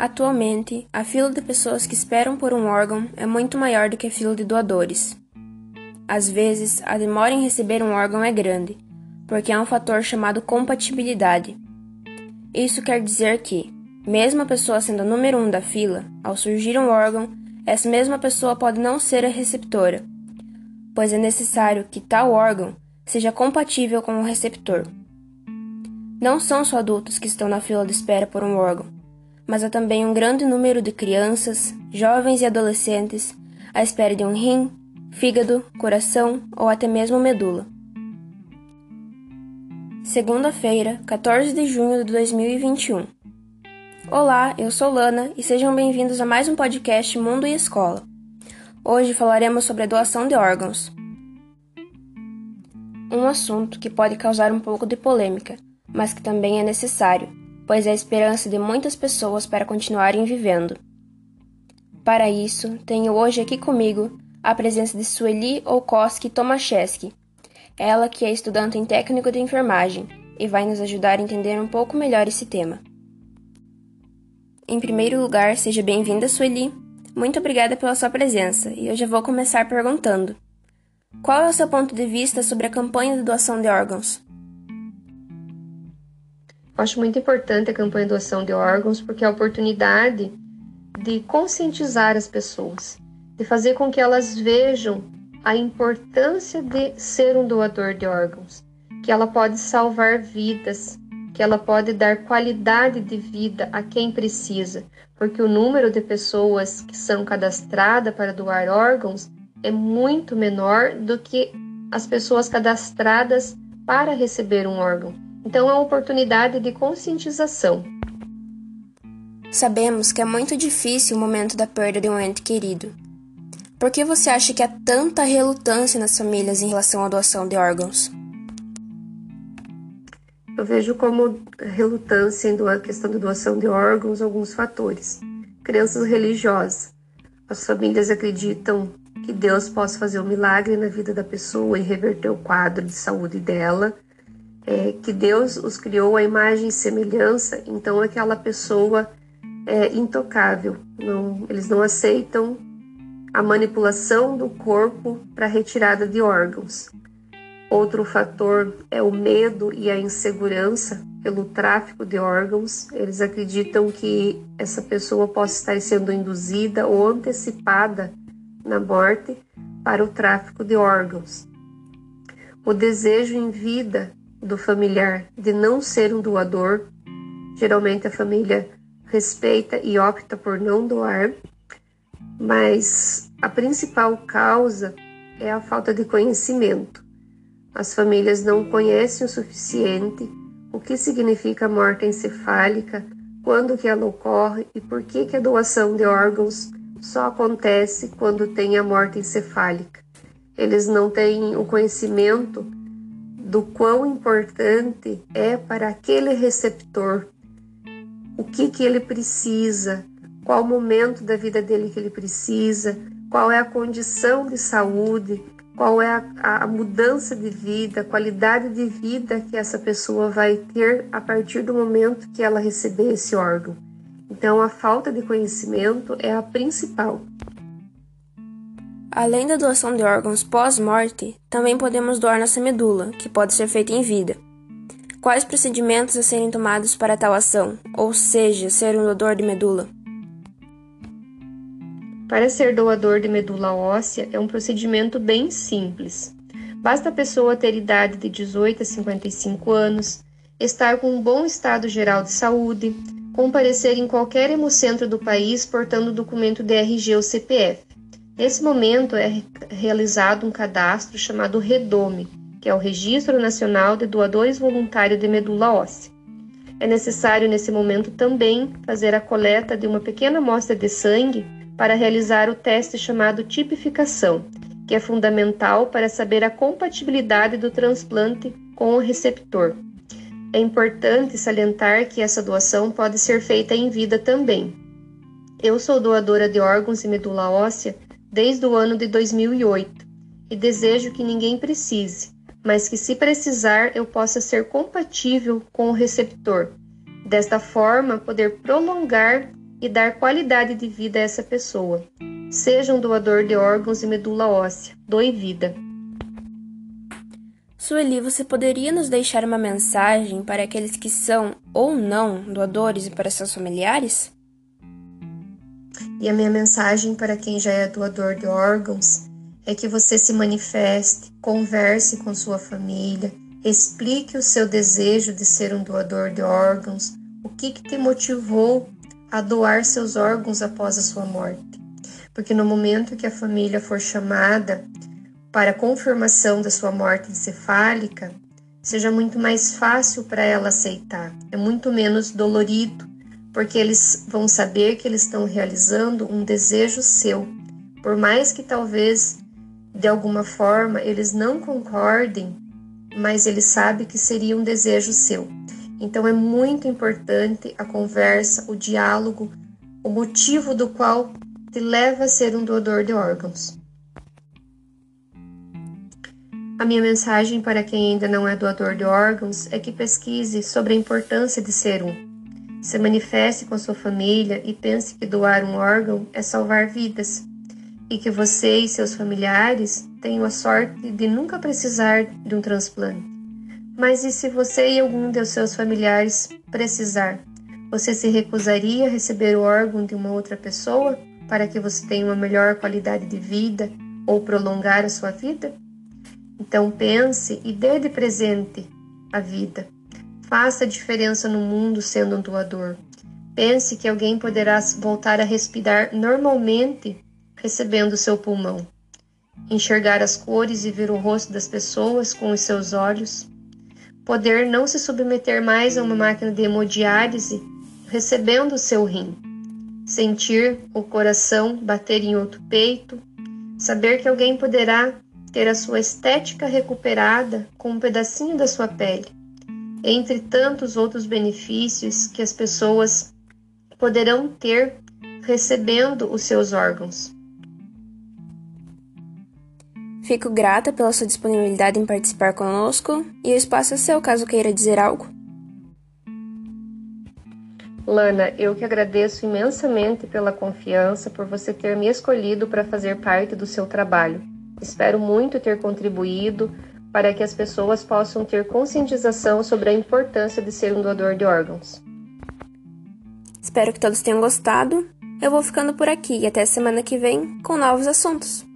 Atualmente, a fila de pessoas que esperam por um órgão é muito maior do que a fila de doadores. Às vezes, a demora em receber um órgão é grande, porque há um fator chamado compatibilidade. Isso quer dizer que, mesmo a pessoa sendo a número um da fila, ao surgir um órgão, essa mesma pessoa pode não ser a receptora, pois é necessário que tal órgão seja compatível com o receptor. Não são só adultos que estão na fila de espera por um órgão, mas há também um grande número de crianças, jovens e adolescentes à espera de um rim, fígado, coração ou até mesmo medula. Segunda-feira, 14 de junho de 2021. Olá, eu sou Lana e sejam bem-vindos a mais um podcast Mundo e Escola. Hoje falaremos sobre a doação de órgãos. Um assunto que pode causar um pouco de polêmica, mas que também é necessário, pois é a esperança de muitas pessoas para continuarem vivendo. Para isso, tenho hoje aqui comigo a presença de Sueli Olkowski Tomaszewski, ela que é estudante em técnico de enfermagem e vai nos ajudar a entender um pouco melhor esse tema. Em primeiro lugar, seja bem-vinda, Sueli. Muito obrigada pela sua presença e eu já vou começar perguntando: qual é o seu ponto de vista sobre a campanha de doação de órgãos? Acho muito importante a campanha doação de órgãos porque é a oportunidade de conscientizar as pessoas, de fazer com que elas vejam a importância de ser um doador de órgãos, que ela pode salvar vidas, que ela pode dar qualidade de vida a quem precisa, porque o número de pessoas que são cadastradas para doar órgãos é muito menor do que as pessoas cadastradas para receber um órgão. Então é uma oportunidade de conscientização. Sabemos que é muito difícil o momento da perda de um ente querido. Por que você acha que há tanta relutância nas famílias em relação à doação de órgãos? Eu vejo como relutância em a questão da doação de órgãos alguns fatores. Crenças religiosas. As famílias acreditam que Deus possa fazer um milagre na vida da pessoa e reverter o quadro de saúde dela. É, que Deus os criou à imagem e semelhança, então aquela pessoa é intocável. Não, eles não aceitam a manipulação do corpo para retirada de órgãos. Outro fator é o medo e a insegurança pelo tráfico de órgãos. Eles acreditam que essa pessoa possa estar sendo induzida ou antecipada na morte para o tráfico de órgãos. O desejo em vida do familiar de não ser um doador, geralmente a família respeita e opta por não doar, mas a principal causa é a falta de conhecimento. As famílias não conhecem o suficiente o que significa a morte encefálica, quando que ela ocorre e por que, que a doação de órgãos só acontece quando tem a morte encefálica. Eles não têm o conhecimento do quão importante é para aquele receptor o que, que ele precisa, qual momento da vida dele que ele precisa, qual é a condição de saúde, qual é a, a, mudança de vida, a qualidade de vida que essa pessoa vai ter a partir do momento que ela receber esse órgão. Então, a falta de conhecimento é a principal. Além da doação de órgãos pós-morte, também podemos doar nossa medula, que pode ser feita em vida. Quais procedimentos a serem tomados para tal ação, ou seja, ser um doador de medula? Para ser doador de medula óssea é um procedimento bem simples. Basta a pessoa ter idade de 18 a 55 anos, estar com um bom estado geral de saúde, comparecer em qualquer hemocentro do país portando documento DRG ou CPF. Nesse momento é realizado um cadastro chamado REDOME, que é o Registro Nacional de Doadores Voluntários de Medula Óssea. É necessário nesse momento também fazer a coleta de uma pequena amostra de sangue para realizar o teste chamado tipificação, que é fundamental para saber a compatibilidade do transplante com o receptor. É importante salientar que essa doação pode ser feita em vida também. Eu sou doadora de órgãos e medula óssea desde o ano de 2008 e desejo que ninguém precise, mas que se precisar eu possa ser compatível com o receptor. Desta forma, poder prolongar e dar qualidade de vida a essa pessoa. Seja um doador de órgãos e medula óssea. Doe vida. Sueli, você poderia nos deixar uma mensagem para aqueles que são ou não doadores e para seus familiares? E a minha mensagem para quem já é doador de órgãos é que você se manifeste, converse com sua família, explique o seu desejo de ser um doador de órgãos, o que, que te motivou a doar seus órgãos após a sua morte. Porque no momento que a família for chamada para confirmação da sua morte encefálica, seja muito mais fácil para ela aceitar, é muito menos dolorido, porque eles vão saber que eles estão realizando um desejo seu, por mais que talvez de alguma forma eles não concordem, mas eles sabem que seria um desejo seu. Então é muito importante a conversa, o diálogo, o motivo do qual te leva a ser um doador de órgãos. A minha mensagem para quem ainda não é doador de órgãos é que pesquise sobre a importância de ser um. Se manifeste com sua família e pense que doar um órgão é salvar vidas e que você e seus familiares tenham a sorte de nunca precisar de um transplante. Mas e se você e algum de seus familiares precisar? Você se recusaria a receber o órgão de uma outra pessoa para que você tenha uma melhor qualidade de vida ou prolongar a sua vida? Então pense e dê de presente a vida. Faça diferença no mundo sendo um doador. Pense que alguém poderá voltar a respirar normalmente recebendo seu pulmão. Enxergar as cores e ver o rosto das pessoas com os seus olhos poder não se submeter mais a uma máquina de hemodiálise, recebendo o seu rim, sentir o coração bater em outro peito, saber que alguém poderá ter a sua estética recuperada com um pedacinho da sua pele, entre tantos outros benefícios que as pessoas poderão ter recebendo os seus órgãos. Fico grata pela sua disponibilidade em participar conosco e o espaço é seu caso queira dizer algo. Lana, eu que agradeço imensamente pela confiança, por você ter me escolhido para fazer parte do seu trabalho. Espero muito ter contribuído para que as pessoas possam ter conscientização sobre a importância de ser um doador de órgãos. Espero que todos tenham gostado. Eu vou ficando por aqui e até semana que vem com novos assuntos.